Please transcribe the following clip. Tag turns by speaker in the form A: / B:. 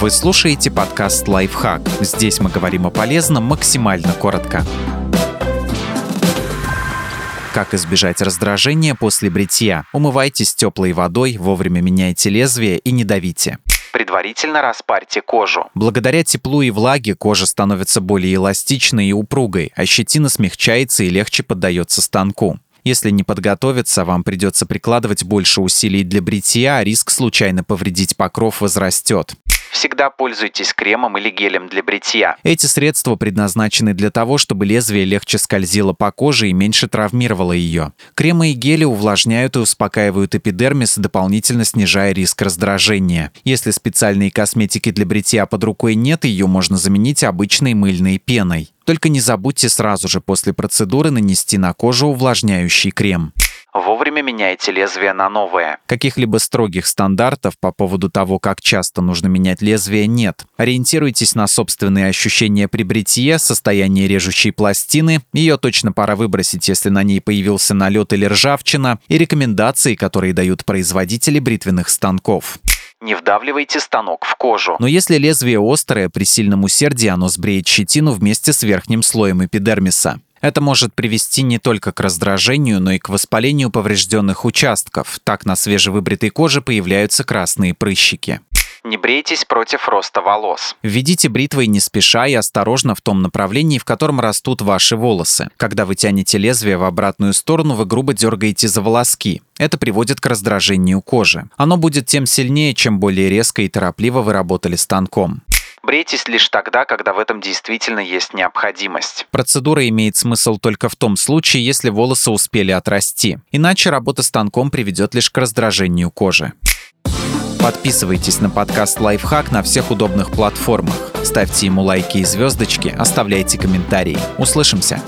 A: Вы слушаете подкаст «Лайфхак». Здесь мы говорим о полезном максимально коротко. Как избежать раздражения после бритья? Умывайтесь теплой водой, вовремя меняйте лезвие и не давите. Предварительно распарьте кожу. Благодаря теплу и влаге кожа становится более эластичной и упругой, а щетина смягчается и легче поддается станку. Если не подготовиться, вам придется прикладывать больше усилий для бритья, а риск случайно повредить покров возрастет. Всегда пользуйтесь кремом или гелем для бритья. Эти средства предназначены для того, чтобы лезвие легче скользило по коже и меньше травмировало ее. Кремы и гели увлажняют и успокаивают эпидермис, дополнительно снижая риск раздражения. Если специальной косметики для бритья под рукой нет, ее можно заменить обычной мыльной пеной. Только не забудьте сразу же после процедуры нанести на кожу увлажняющий крем. Вовремя меняйте лезвие на новое. Каких-либо строгих стандартов по поводу того, как часто нужно менять лезвие, нет. Ориентируйтесь на собственные ощущения при бритье, состояние режущей пластины, ее точно пора выбросить, если на ней появился налет или ржавчина, и рекомендации, которые дают производители бритвенных станков. Не вдавливайте станок в кожу. Но если лезвие острое, при сильном усердии оно сбреет щетину вместе с верхним слоем эпидермиса. Это может привести не только к раздражению, но и к воспалению поврежденных участков. Так на свежевыбритой коже появляются красные прыщики. Не брейтесь против роста волос. Введите бритвой не спеша и осторожно в том направлении, в котором растут ваши волосы. Когда вы тянете лезвие в обратную сторону, вы грубо дергаете за волоски. Это приводит к раздражению кожи. Оно будет тем сильнее, чем более резко и торопливо вы работали станком. Брейтесь лишь тогда, когда в этом действительно есть необходимость. Процедура имеет смысл только в том случае, если волосы успели отрасти. Иначе работа станком приведет лишь к раздражению кожи. Подписывайтесь на подкаст «Лайфхак» на всех удобных платформах. Ставьте ему лайки и звездочки, оставляйте комментарии. Услышимся!